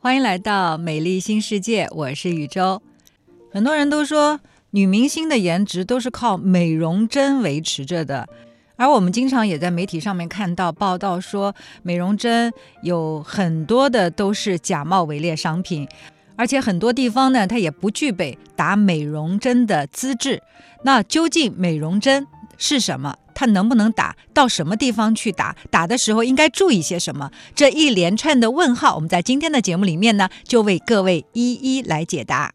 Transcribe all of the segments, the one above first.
欢迎来到美丽新世界，我是宇宙。很多人都说女明星的颜值都是靠美容针维持着的，而我们经常也在媒体上面看到报道说，美容针有很多的都是假冒伪劣商品，而且很多地方呢，它也不具备打美容针的资质。那究竟美容针是什么？它能不能打？到什么地方去打？打的时候应该注意些什么？这一连串的问号，我们在今天的节目里面呢，就为各位一一来解答。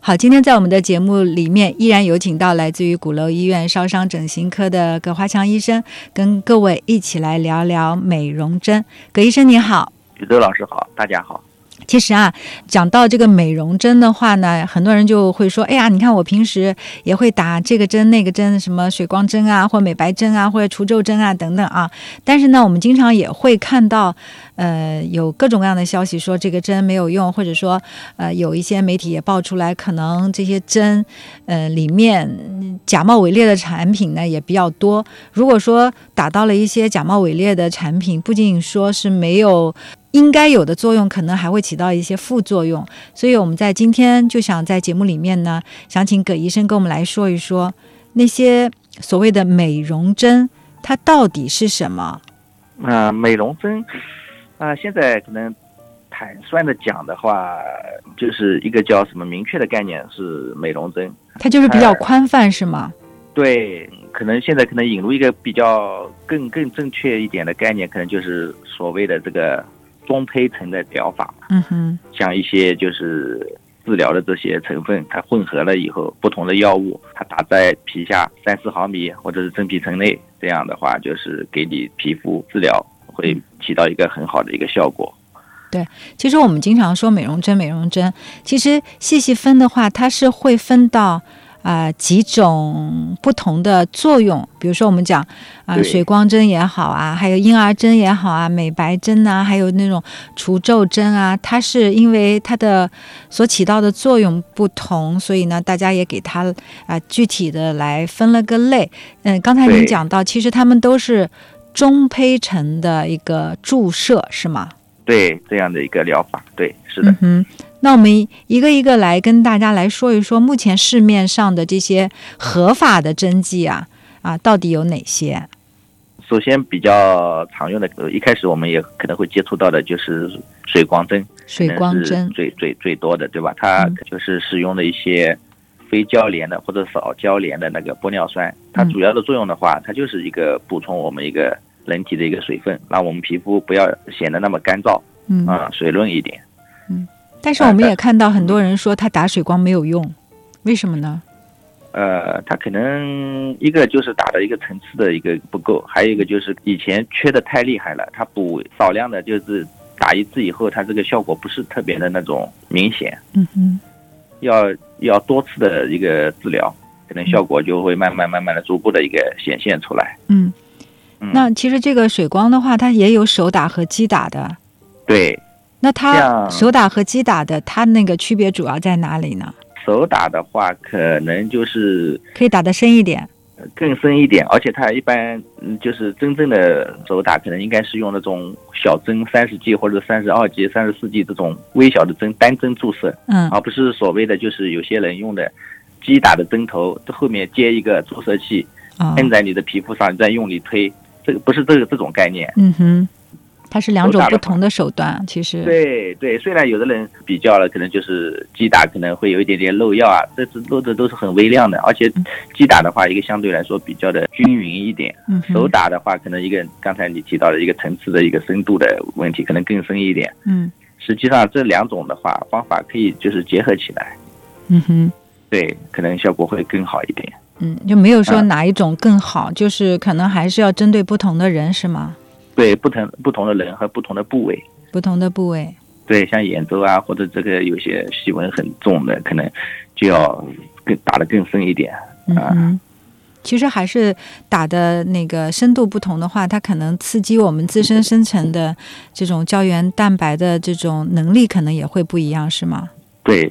好，今天在我们的节目里面，依然有请到来自于鼓楼医院烧伤整形科的葛华强医生，跟各位一起来聊聊美容针。葛医生你好，宇宙老师好，大家好。其实啊，讲到这个美容针的话呢，很多人就会说：“哎呀，你看我平时也会打这个针、那个针，什么水光针啊，或美白针啊，或者除皱针啊等等啊。”但是呢，我们经常也会看到，呃，有各种各样的消息说这个针没有用，或者说，呃，有一些媒体也爆出来，可能这些针，呃，里面假冒伪劣的产品呢也比较多。如果说打到了一些假冒伪劣的产品，不仅仅说是没有。应该有的作用，可能还会起到一些副作用，所以我们在今天就想在节目里面呢，想请葛医生跟我们来说一说那些所谓的美容针，它到底是什么？啊，美容针啊，现在可能坦率的讲的话，就是一个叫什么明确的概念是美容针，它就是比较宽泛是吗？对，可能现在可能引入一个比较更更正确一点的概念，可能就是所谓的这个。中胚层的疗法，嗯哼，像一些就是治疗的这些成分，它混合了以后，不同的药物，它打在皮下三四毫米或者是真皮层内，这样的话就是给你皮肤治疗会起到一个很好的一个效果。对，其实我们经常说美容针，美容针，其实细细分的话，它是会分到。啊，几种不同的作用，比如说我们讲啊，水光针也好啊，还有婴儿针也好啊，美白针呐，还有那种除皱针啊，它是因为它的所起到的作用不同，所以呢，大家也给它啊具体的来分了个类。嗯，刚才您讲到，其实它们都是中胚层的一个注射，是吗？对，这样的一个疗法，对，是的。嗯哼。那我们一个一个来跟大家来说一说，目前市面上的这些合法的针剂啊啊，到底有哪些？首先比较常用的，一开始我们也可能会接触到的就是水光针，水光针最最最多的，对吧？它就是使用的一些非交联的或者少交联的那个玻尿酸，它主要的作用的话，它就是一个补充我们一个人体的一个水分，让我们皮肤不要显得那么干燥，嗯啊，水润一点，嗯。但是我们也看到很多人说他打水光没有用，为什么呢？呃，他可能一个就是打的一个层次的一个不够，还有一个就是以前缺的太厉害了，他补少量的，就是打一次以后，他这个效果不是特别的那种明显。嗯哼，要要多次的一个治疗，可能效果就会慢慢慢慢的逐步的一个显现出来。嗯，那其实这个水光的话，它也有手打和机打的。对。那它手打和机打的，它那个区别主要在哪里呢？手打的话，可能就是可以打得深一点，更深一点，而且它一般就是真正的手打，可能应该是用那种小针，三十 G 或者三十二 G、三十四 G 这种微小的针，单针注射，嗯，而不是所谓的就是有些人用的机打的针头，这后面接一个注射器，摁在你的皮肤上，再用力推，这个不是这个这种概念，嗯哼。它是两种不同的手段，其实对对，虽然有的人比较了，可能就是击打可能会有一点点漏药啊，这是漏的都是很微量的，而且击打的话，一个相对来说比较的均匀一点，手打的话，可能一个刚才你提到的一个层次的一个深度的问题，可能更深一点。嗯，实际上这两种的话，方法可以就是结合起来。嗯哼，对，可能效果会更好一点。嗯，就没有说哪一种更好，就是可能还是要针对不同的人，是吗？对不同不同的人和不同的部位，不同的部位，对，像眼周啊，或者这个有些细纹很重的，可能就要更打得更深一点啊。其实还是打的那个深度不同的话，它可能刺激我们自身生成的这种胶原蛋白的这种能力可能也会不一样，是吗？对，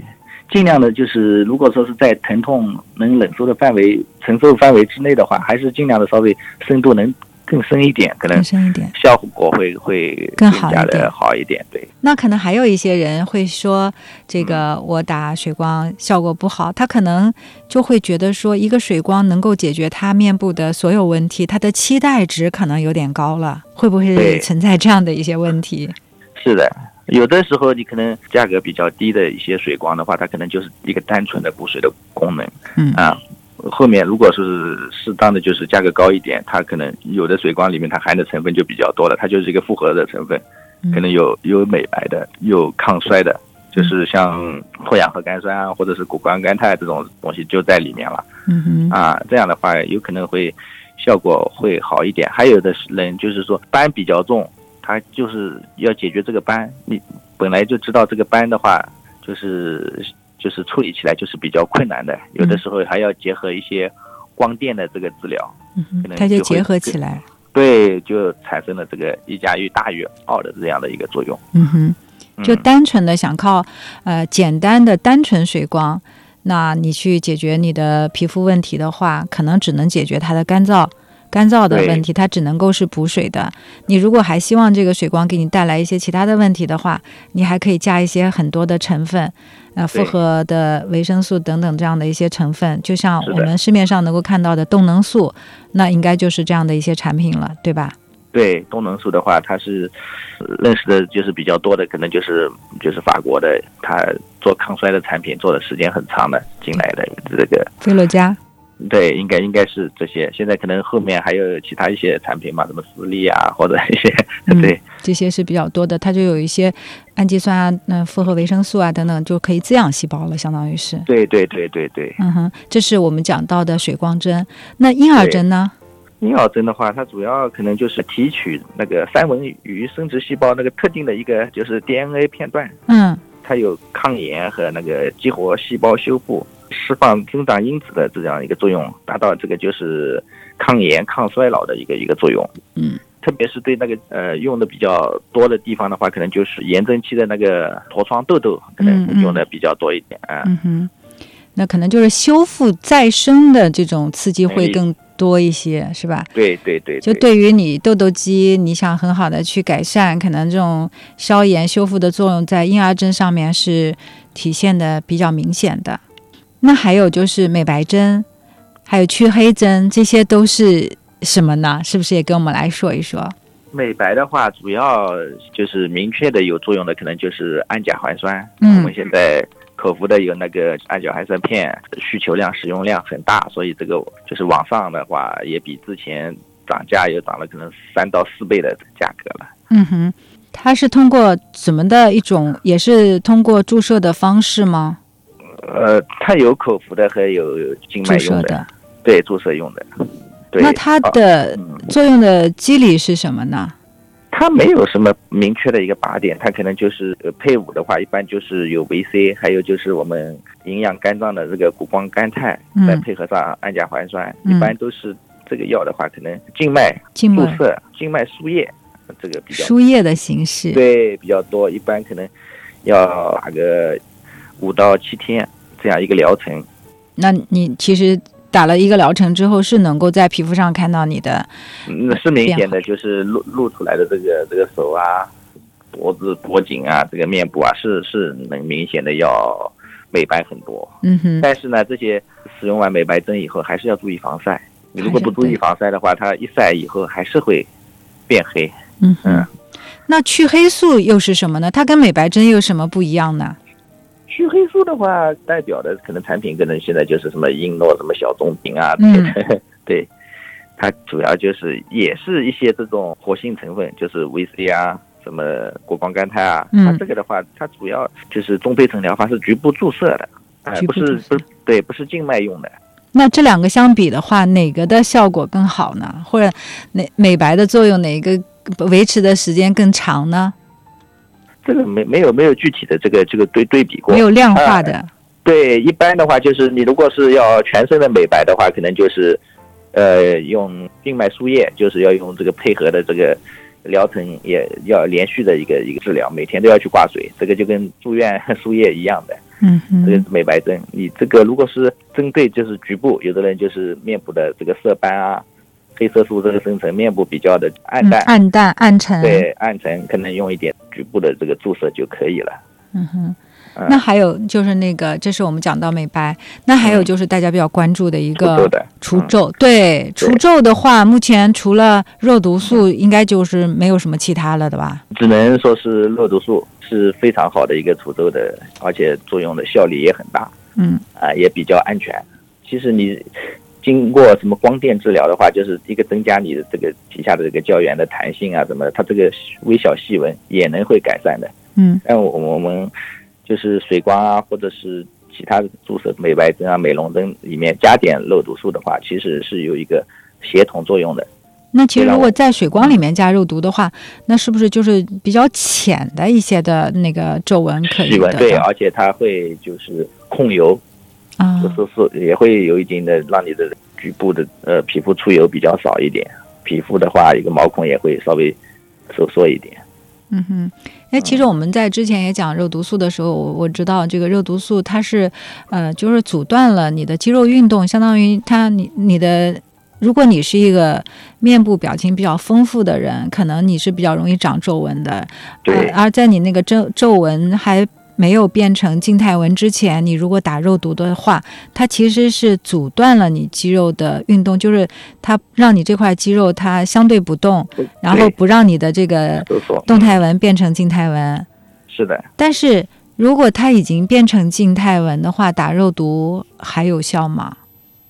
尽量的就是如果说是在疼痛能忍受的范围、承受范围之内的话，还是尽量的稍微深度能。更深一点，可能更深一点，效果会会更好一点，好一点。对，那可能还有一些人会说，这个我打水光效果不好，他可能就会觉得说，一个水光能够解决他面部的所有问题，他的期待值可能有点高了，会不会存在这样的一些问题？是的，有的时候你可能价格比较低的一些水光的话，它可能就是一个单纯的补水的功能，嗯啊。后面如果是适当的，就是价格高一点，它可能有的水光里面它含的成分就比较多了，它就是一个复合的成分，可能有有美白的，有抗衰的，就是像脱氧核苷酸啊，或者是谷胱甘肽这种东西就在里面了。嗯哼，啊，这样的话有可能会效果会好一点。还有的人就是说斑比较重，他就是要解决这个斑，你本来就知道这个斑的话就是。就是处理起来就是比较困难的，有的时候还要结合一些光电的这个治疗，可能它就结合起来，对，就产生了这个一加一大于二的这样的一个作用。嗯哼，就单纯的想靠呃简单的单纯水光，那你去解决你的皮肤问题的话，可能只能解决它的干燥。干燥的问题，它只能够是补水的。你如果还希望这个水光给你带来一些其他的问题的话，你还可以加一些很多的成分，呃，复合的维生素等等这样的一些成分，就像我们市面上能够看到的动能素，那应该就是这样的一些产品了，对吧？对，动能素的话，它是认识的就是比较多的，可能就是就是法国的，它做抗衰的产品做的时间很长的进来的这个菲洛嘉。对，应该应该是这些。现在可能后面还有其他一些产品嘛，什么私利啊，或者一些，对，这些是比较多的。它就有一些氨基酸啊、那复合维生素啊等等，就可以滋养细胞了，相当于是。对对对对对。嗯哼，这是我们讲到的水光针。那婴儿针呢？婴儿针的话，它主要可能就是提取那个三文鱼生殖细胞那个特定的一个就是 DNA 片段。嗯。它有抗炎和那个激活细胞修复。释放增长因子的这样一个作用，达到这个就是抗炎、抗衰老的一个一个作用。嗯，特别是对那个呃用的比较多的地方的话，可能就是炎症期的那个痤疮、痘痘，可能用的比较多一点啊。嗯哼，那可能就是修复再生的这种刺激会更多一些，是吧？对对对。就对于你痘痘肌，你想很好的去改善，可能这种消炎修复的作用在婴儿针上面是体现的比较明显的。那还有就是美白针，还有去黑针，这些都是什么呢？是不是也跟我们来说一说？美白的话，主要就是明确的有作用的，可能就是氨甲环酸。嗯，我们现在口服的有那个氨甲环酸片，需求量、使用量很大，所以这个就是网上的话，也比之前涨价也涨了可能三到四倍的价格了。嗯哼，它是通过什么的一种？也是通过注射的方式吗？呃，它有口服的和有静脉用的，对，注射用的。对那它的作用的机理是什么呢？它没有什么明确的一个靶点，它可能就是呃配伍的话，一般就是有维 C，还有就是我们营养肝脏的这个谷胱甘肽，再配合上氨甲环酸，一般都是这个药的话，可能静脉。注射、静脉输液，这个比较输液的形式，对比较多，一般可能要打个五到七天。这样一个疗程，那你其实打了一个疗程之后，是能够在皮肤上看到你的，那是明显的，就是露露出来的这个这个手啊、脖子、脖颈啊、这个面部啊，是是能明显的要美白很多。嗯哼。但是呢，这些使用完美白针以后，还是要注意防晒。你如果不注意防晒的话，它一晒以后还是会变黑。嗯嗯。那去黑素又是什么呢？它跟美白针有什么不一样呢？去黑素的话，代表的可能产品可能现在就是什么英诺、什么小棕瓶啊，对，它主要就是也是一些这种活性成分，就是维 C 啊，什么谷胱甘肽啊，它这个的话，它主要就是中胚层疗法是局部注射的，哎，不是不对，不是静脉用的。那这两个相比的话，哪个的效果更好呢？或者哪美白的作用哪个维持的时间更长呢？这个没没有没有具体的这个这个对对比过，没有量化的。对，一般的话就是你如果是要全身的美白的话，可能就是，呃，用静脉输液，就是要用这个配合的这个疗程，也要连续的一个一个治疗，每天都要去挂水，这个就跟住院输液一样的。嗯嗯。这个美白针，你这个如果是针对就是局部，有的人就是面部的这个色斑啊，黑色素这个生成，面部比较的暗淡、暗淡、暗沉，对，暗沉，可能用一点局部的这个注射就可以了。嗯哼。那还有就是那个，这是我们讲到美白。那还有就是大家比较关注的一个除皱。对，除皱的话，目前除了肉毒素，应该就是没有什么其他了的吧？只能说是肉毒素是非常好的一个除皱的，而且作用的效率也很大。嗯，啊，也比较安全。其实你经过什么光电治疗的话，就是一个增加你的这个皮下的这个胶原的弹性啊，什么，它这个微小细纹也能会改善的。嗯，但我我们。就是水光啊，或者是其他的注射美白针啊、美容针里面加点肉毒素的话，其实是有一个协同作用的。那其实如果在水光里面加肉毒的话，那是不是就是比较浅的一些的那个皱纹可以的？对，而且它会就是控油啊，就是是也会有一定的让你的局部的呃皮肤出油比较少一点，皮肤的话一个毛孔也会稍微收缩一点。嗯哼。哎，其实我们在之前也讲肉毒素的时候，我我知道这个肉毒素它是，呃，就是阻断了你的肌肉运动，相当于它你你的，如果你是一个面部表情比较丰富的人，可能你是比较容易长皱纹的，对，而在你那个皱皱纹还。没有变成静态纹之前，你如果打肉毒的话，它其实是阻断了你肌肉的运动，就是它让你这块肌肉它相对不动，然后不让你的这个动态纹变成静态纹。是的。但是如果它已经变成静态纹的话，打肉毒还有效吗？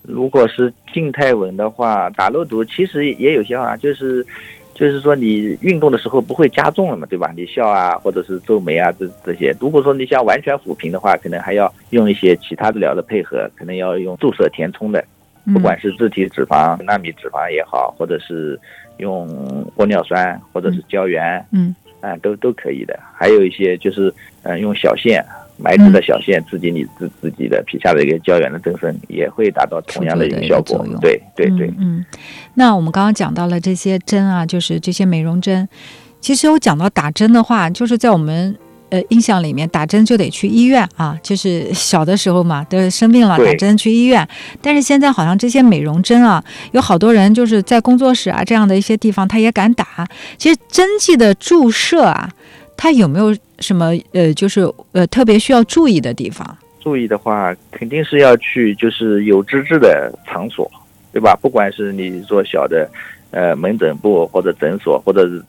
如果是静态纹的话，打肉毒其实也有效啊，就是。就是说，你运动的时候不会加重了嘛，对吧？你笑啊，或者是皱眉啊，这这些。如果说你想完全抚平的话，可能还要用一些其他治疗的配合，可能要用注射填充的，不管是自体脂肪、纳米脂肪也好，或者是用玻尿酸，或者是胶原，嗯，啊，都都可以的。还有一些就是，嗯，用小线。埋植的小线刺激你自自己的皮下的一个胶原的增生，也会达到同样的一个效果。对对对。嗯，那我们刚刚讲到了这些针啊，就是这些美容针。其实我讲到打针的话，就是在我们呃印象里面，打针就得去医院啊，就是小的时候嘛，都生病了打针去医院。但是现在好像这些美容针啊，有好多人就是在工作室啊这样的一些地方，他也敢打。其实针剂的注射啊。它有没有什么呃，就是呃特别需要注意的地方？注意的话，肯定是要去就是有资质的场所，对吧？不管是你做小的呃门诊部或者诊所，或者是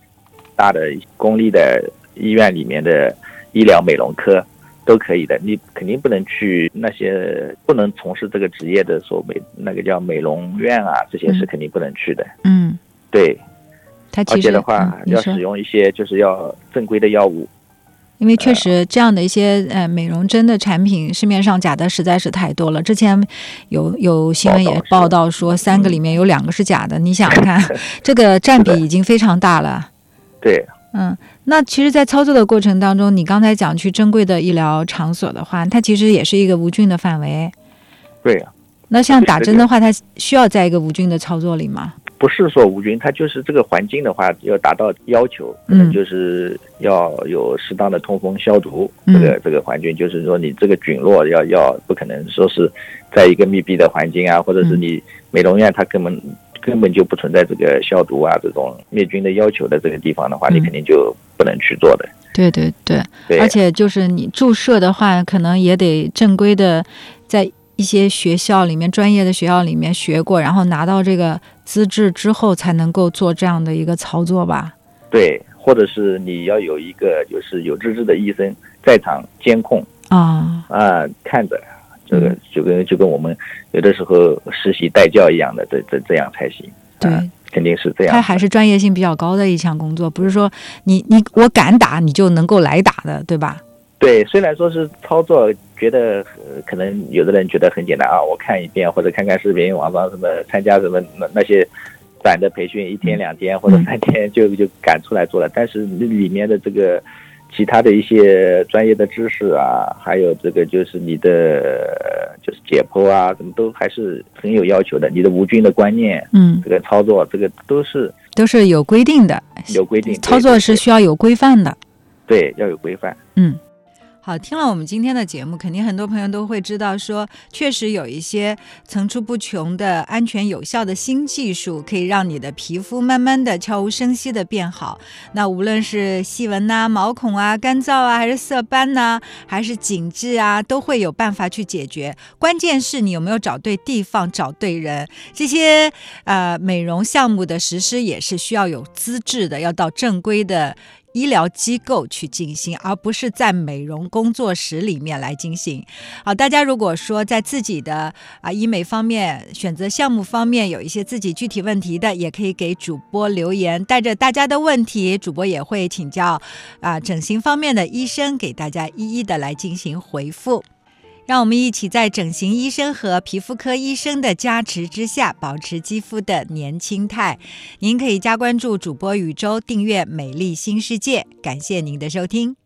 大的公立的医院里面的医疗美容科都可以的。你肯定不能去那些不能从事这个职业的所美那个叫美容院啊，这些是肯定不能去的。嗯，对。而且的话，要使用一些就是要正规的药物，因为确实这样的一些呃美容针的产品，市面上假的实在是太多了。之前有有新闻也报道说，三个里面有两个是假的。你想想看，这个占比已经非常大了。对，嗯，那其实，在操作的过程当中，你刚才讲去正规的医疗场所的话，它其实也是一个无菌的范围。对呀。那像打针的话，它需要在一个无菌的操作里吗？不是说无菌，它就是这个环境的话要达到要求，可能就是要有适当的通风消毒。这个这个环境就是说你这个菌落要要不可能说是在一个密闭的环境啊，或者是你美容院它根本根本就不存在这个消毒啊这种灭菌的要求的这个地方的话，你肯定就不能去做的。对对对，而且就是你注射的话，可能也得正规的在。一些学校里面专业的学校里面学过，然后拿到这个资质之后，才能够做这样的一个操作吧？对，或者是你要有一个就是有资质的医生在场监控啊啊，看着这个就跟就跟我们有的时候实习带教一样的，这这这样才行。对，肯定是这样。它还是专业性比较高的一项工作，不是说你你我敢打你就能够来打的，对吧？对，虽然说是操作，觉得可能有的人觉得很简单啊，我看一遍或者看看视频，网上什么参加什么那那些短的培训，一天两天或者三天就就赶出来做了。但是里面的这个其他的一些专业的知识啊，还有这个就是你的就是解剖啊，什么都还是很有要求的。你的无菌的观念，嗯，这个操作，这个都是都是有规定的，有规定，操作是需要有规范的，对，要有规范，嗯。好，听了我们今天的节目，肯定很多朋友都会知道，说确实有一些层出不穷的安全有效的新技术，可以让你的皮肤慢慢的悄无声息的变好。那无论是细纹呐、毛孔啊、干燥啊，还是色斑呐，还是紧致啊，都会有办法去解决。关键是你有没有找对地方、找对人。这些呃美容项目的实施也是需要有资质的，要到正规的。医疗机构去进行，而不是在美容工作室里面来进行。好，大家如果说在自己的啊医美方面选择项目方面有一些自己具体问题的，也可以给主播留言，带着大家的问题，主播也会请教啊整形方面的医生，给大家一一的来进行回复。让我们一起在整形医生和皮肤科医生的加持之下，保持肌肤的年轻态。您可以加关注主播宇宙，订阅《美丽新世界》。感谢您的收听。